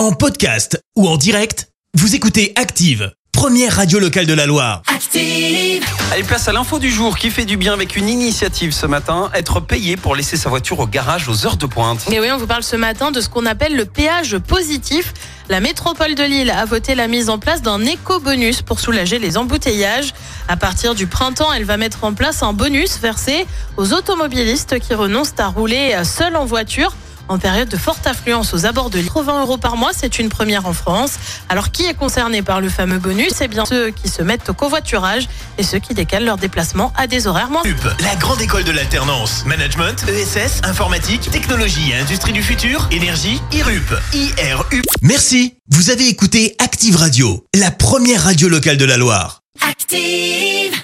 En podcast ou en direct, vous écoutez Active, première radio locale de la Loire. Active. Allez, place à l'info du jour qui fait du bien avec une initiative ce matin, être payé pour laisser sa voiture au garage aux heures de pointe. Et oui, on vous parle ce matin de ce qu'on appelle le péage positif. La métropole de Lille a voté la mise en place d'un éco-bonus pour soulager les embouteillages. À partir du printemps, elle va mettre en place un bonus versé aux automobilistes qui renoncent à rouler seuls en voiture en période de forte affluence aux abords de Lille. 80 euros par mois, c'est une première en France. Alors, qui est concerné par le fameux bonus? C'est bien ceux qui se mettent au covoiturage et ceux qui décalent leur déplacement à des horaires moins. UP, la grande école de l'alternance. Management, ESS, informatique, technologie et industrie du futur, énergie, IRUP, IRUP. Merci. Vous avez écouté Active Radio, la première radio locale de la Loire. Active.